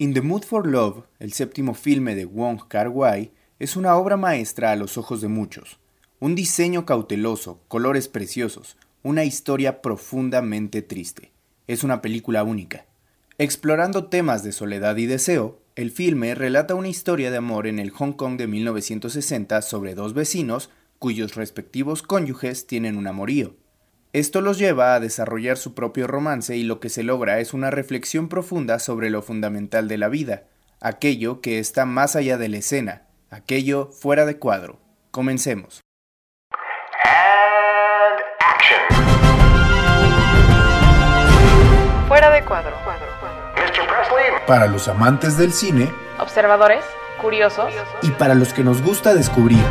In the Mood for Love, el séptimo filme de Wong Kar-wai, es una obra maestra a los ojos de muchos. Un diseño cauteloso, colores preciosos, una historia profundamente triste. Es una película única. Explorando temas de soledad y deseo, el filme relata una historia de amor en el Hong Kong de 1960 sobre dos vecinos cuyos respectivos cónyuges tienen un amorío. Esto los lleva a desarrollar su propio romance y lo que se logra es una reflexión profunda sobre lo fundamental de la vida, aquello que está más allá de la escena, aquello fuera de cuadro. Comencemos. Fuera de cuadro. Para los amantes del cine, Observadores, curiosos y para los que nos gusta descubrir.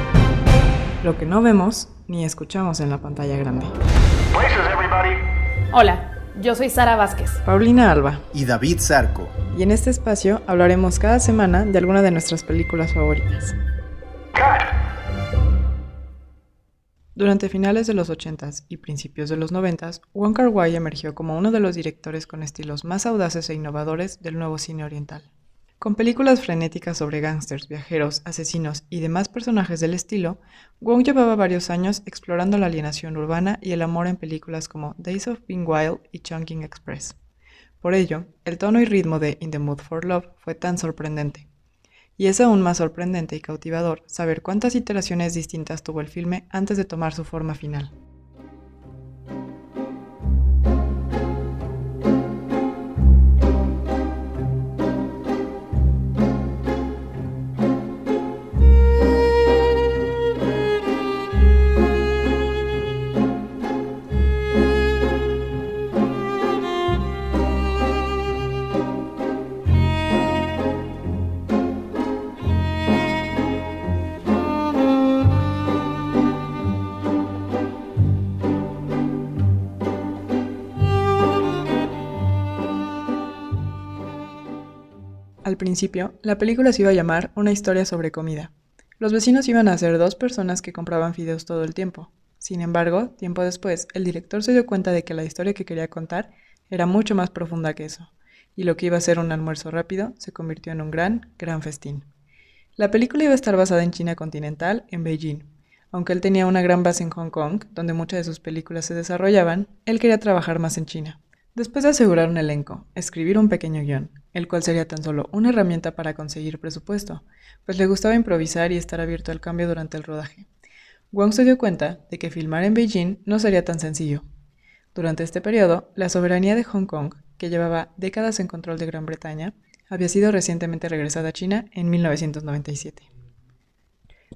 Lo que no vemos ni escuchamos en la pantalla grande. Hola, yo soy Sara Vázquez. Paulina Alba. Y David Zarco. Y en este espacio hablaremos cada semana de alguna de nuestras películas favoritas. Durante finales de los 80s y principios de los 90s, Wong Kar-wai emergió como uno de los directores con estilos más audaces e innovadores del nuevo cine oriental. Con películas frenéticas sobre gángsters, viajeros, asesinos y demás personajes del estilo, Wong llevaba varios años explorando la alienación urbana y el amor en películas como Days of Being Wild y Chungking Express. Por ello, el tono y ritmo de In the Mood for Love fue tan sorprendente. Y es aún más sorprendente y cautivador saber cuántas iteraciones distintas tuvo el filme antes de tomar su forma final. Al principio, la película se iba a llamar Una historia sobre comida. Los vecinos iban a ser dos personas que compraban fideos todo el tiempo. Sin embargo, tiempo después, el director se dio cuenta de que la historia que quería contar era mucho más profunda que eso, y lo que iba a ser un almuerzo rápido se convirtió en un gran, gran festín. La película iba a estar basada en China continental, en Beijing. Aunque él tenía una gran base en Hong Kong, donde muchas de sus películas se desarrollaban, él quería trabajar más en China. Después de asegurar un elenco, escribir un pequeño guion, el cual sería tan solo una herramienta para conseguir presupuesto, pues le gustaba improvisar y estar abierto al cambio durante el rodaje. Wong se dio cuenta de que filmar en Beijing no sería tan sencillo. Durante este periodo, la soberanía de Hong Kong, que llevaba décadas en control de Gran Bretaña, había sido recientemente regresada a China en 1997.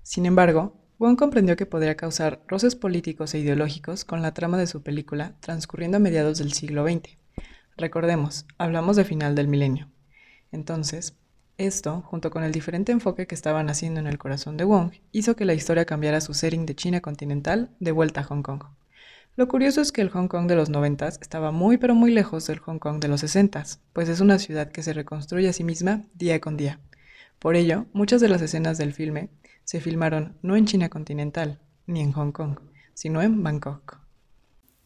Sin embargo, Wong comprendió que podría causar roces políticos e ideológicos con la trama de su película transcurriendo a mediados del siglo XX. Recordemos, hablamos de final del milenio. Entonces, esto, junto con el diferente enfoque que estaban haciendo en el corazón de Wong, hizo que la historia cambiara su setting de China continental de vuelta a Hong Kong. Lo curioso es que el Hong Kong de los 90 estaba muy pero muy lejos del Hong Kong de los 60, pues es una ciudad que se reconstruye a sí misma día con día. Por ello, muchas de las escenas del filme se filmaron no en China continental, ni en Hong Kong, sino en Bangkok.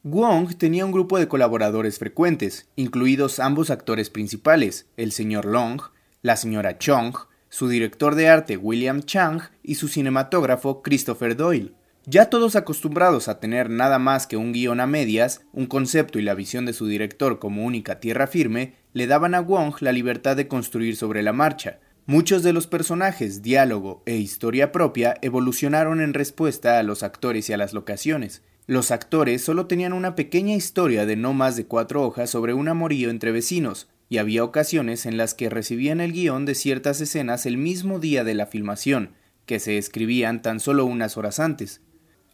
Wong tenía un grupo de colaboradores frecuentes, incluidos ambos actores principales, el señor Long, la señora Chong, su director de arte William Chang y su cinematógrafo Christopher Doyle. Ya todos acostumbrados a tener nada más que un guion a medias, un concepto y la visión de su director como única tierra firme, le daban a Wong la libertad de construir sobre la marcha. Muchos de los personajes, diálogo e historia propia evolucionaron en respuesta a los actores y a las locaciones. Los actores solo tenían una pequeña historia de no más de cuatro hojas sobre un amorío entre vecinos, y había ocasiones en las que recibían el guion de ciertas escenas el mismo día de la filmación, que se escribían tan solo unas horas antes.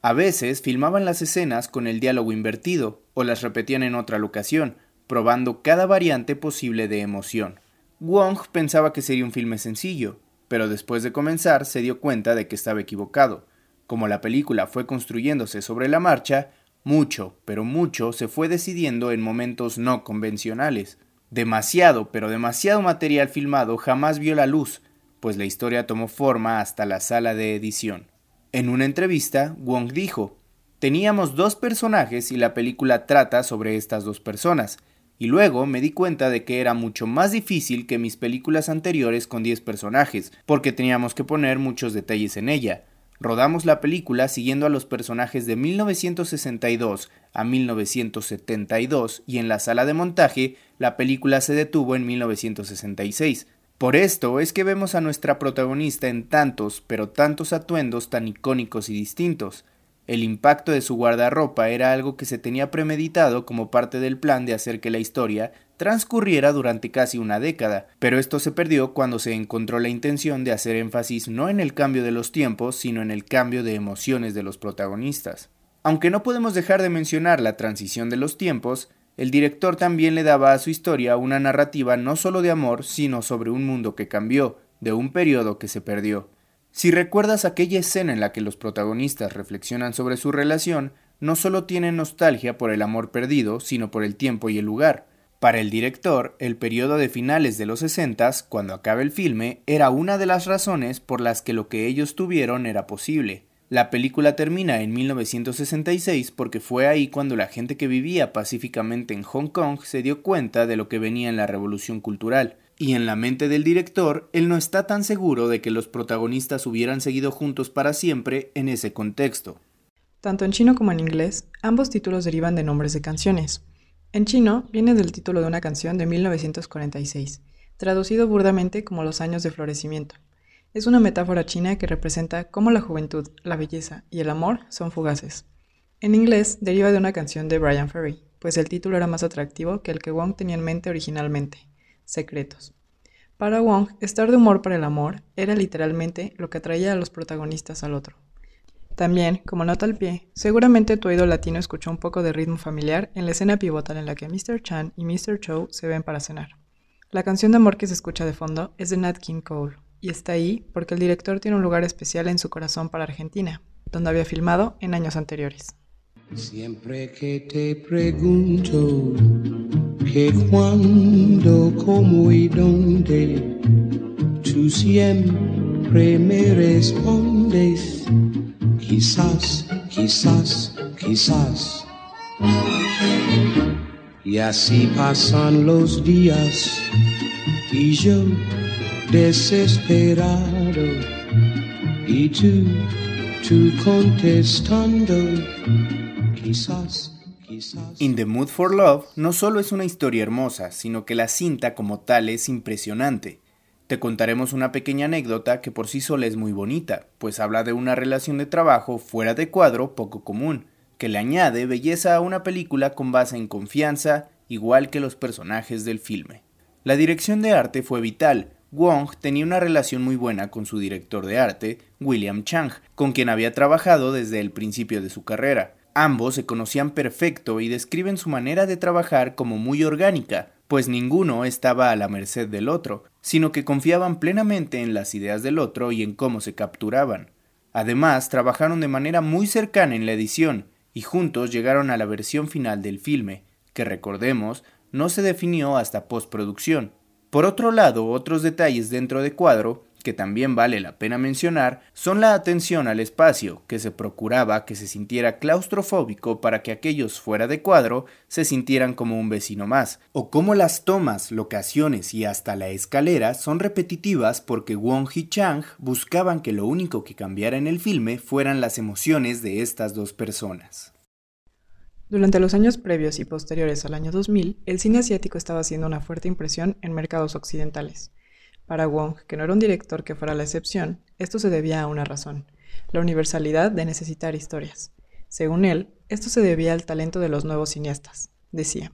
A veces filmaban las escenas con el diálogo invertido, o las repetían en otra locación, probando cada variante posible de emoción. Wong pensaba que sería un filme sencillo, pero después de comenzar se dio cuenta de que estaba equivocado. Como la película fue construyéndose sobre la marcha, mucho, pero mucho se fue decidiendo en momentos no convencionales. Demasiado, pero demasiado material filmado jamás vio la luz, pues la historia tomó forma hasta la sala de edición. En una entrevista, Wong dijo, Teníamos dos personajes y la película trata sobre estas dos personas, y luego me di cuenta de que era mucho más difícil que mis películas anteriores con 10 personajes, porque teníamos que poner muchos detalles en ella. Rodamos la película siguiendo a los personajes de 1962 a 1972 y en la sala de montaje la película se detuvo en 1966. Por esto es que vemos a nuestra protagonista en tantos, pero tantos atuendos tan icónicos y distintos. El impacto de su guardarropa era algo que se tenía premeditado como parte del plan de hacer que la historia transcurriera durante casi una década, pero esto se perdió cuando se encontró la intención de hacer énfasis no en el cambio de los tiempos, sino en el cambio de emociones de los protagonistas. Aunque no podemos dejar de mencionar la transición de los tiempos, el director también le daba a su historia una narrativa no solo de amor, sino sobre un mundo que cambió, de un periodo que se perdió. Si recuerdas aquella escena en la que los protagonistas reflexionan sobre su relación, no solo tienen nostalgia por el amor perdido, sino por el tiempo y el lugar. Para el director, el periodo de finales de los 60, cuando acaba el filme, era una de las razones por las que lo que ellos tuvieron era posible. La película termina en 1966 porque fue ahí cuando la gente que vivía pacíficamente en Hong Kong se dio cuenta de lo que venía en la revolución cultural, y en la mente del director, él no está tan seguro de que los protagonistas hubieran seguido juntos para siempre en ese contexto. Tanto en chino como en inglés, ambos títulos derivan de nombres de canciones. En chino viene del título de una canción de 1946, traducido burdamente como los años de florecimiento. Es una metáfora china que representa cómo la juventud, la belleza y el amor son fugaces. En inglés deriva de una canción de Brian Ferry, pues el título era más atractivo que el que Wong tenía en mente originalmente, secretos. Para Wong, estar de humor para el amor era literalmente lo que atraía a los protagonistas al otro. También, como nota al pie, seguramente tu oído latino escuchó un poco de ritmo familiar en la escena pivotal en la que Mr. Chan y Mr. Chow se ven para cenar. La canción de amor que se escucha de fondo es de Nat King Cole, y está ahí porque el director tiene un lugar especial en su corazón para Argentina, donde había filmado en años anteriores. Siempre que te pregunto que cuándo, cómo y dónde, tú siempre me respondes, quizás, quizás, quizás. Y así pasan los días y yo desesperado y tú, tú contestando, quizás In the Mood for Love no solo es una historia hermosa, sino que la cinta como tal es impresionante. Te contaremos una pequeña anécdota que por sí sola es muy bonita, pues habla de una relación de trabajo fuera de cuadro poco común, que le añade belleza a una película con base en confianza, igual que los personajes del filme. La dirección de arte fue vital. Wong tenía una relación muy buena con su director de arte, William Chang, con quien había trabajado desde el principio de su carrera. Ambos se conocían perfecto y describen su manera de trabajar como muy orgánica, pues ninguno estaba a la merced del otro, sino que confiaban plenamente en las ideas del otro y en cómo se capturaban. Además, trabajaron de manera muy cercana en la edición, y juntos llegaron a la versión final del filme, que recordemos, no se definió hasta postproducción. Por otro lado, otros detalles dentro de cuadro que también vale la pena mencionar, son la atención al espacio, que se procuraba que se sintiera claustrofóbico para que aquellos fuera de cuadro se sintieran como un vecino más, o como las tomas, locaciones y hasta la escalera son repetitivas porque Wong y Chang buscaban que lo único que cambiara en el filme fueran las emociones de estas dos personas. Durante los años previos y posteriores al año 2000, el cine asiático estaba haciendo una fuerte impresión en mercados occidentales. Para Wong, que no era un director que fuera la excepción, esto se debía a una razón, la universalidad de necesitar historias. Según él, esto se debía al talento de los nuevos cineastas. Decía,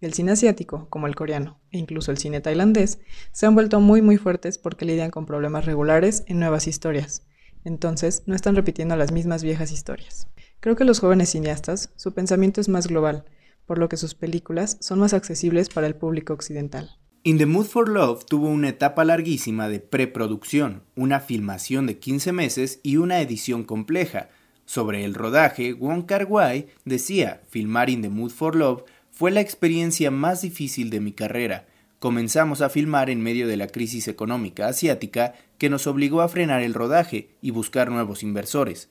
el cine asiático, como el coreano, e incluso el cine tailandés, se han vuelto muy muy fuertes porque lidian con problemas regulares en nuevas historias. Entonces, no están repitiendo las mismas viejas historias. Creo que los jóvenes cineastas, su pensamiento es más global, por lo que sus películas son más accesibles para el público occidental. In the Mood for Love tuvo una etapa larguísima de preproducción, una filmación de 15 meses y una edición compleja. Sobre el rodaje, Wong Kar Wai decía, filmar In the Mood for Love fue la experiencia más difícil de mi carrera. Comenzamos a filmar en medio de la crisis económica asiática que nos obligó a frenar el rodaje y buscar nuevos inversores.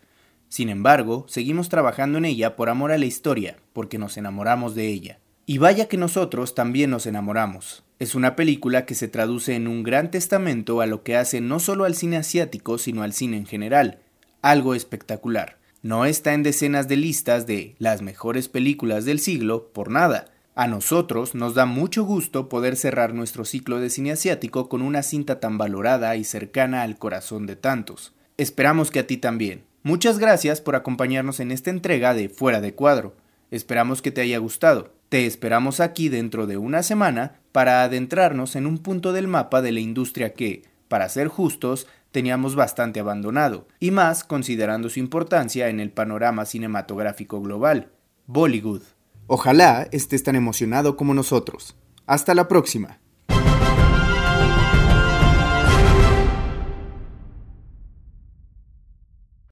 Sin embargo, seguimos trabajando en ella por amor a la historia, porque nos enamoramos de ella. Y vaya que nosotros también nos enamoramos. Es una película que se traduce en un gran testamento a lo que hace no solo al cine asiático, sino al cine en general. Algo espectacular. No está en decenas de listas de las mejores películas del siglo por nada. A nosotros nos da mucho gusto poder cerrar nuestro ciclo de cine asiático con una cinta tan valorada y cercana al corazón de tantos. Esperamos que a ti también. Muchas gracias por acompañarnos en esta entrega de Fuera de Cuadro. Esperamos que te haya gustado. Te esperamos aquí dentro de una semana para adentrarnos en un punto del mapa de la industria que, para ser justos, teníamos bastante abandonado, y más considerando su importancia en el panorama cinematográfico global, Bollywood. Ojalá estés tan emocionado como nosotros. Hasta la próxima.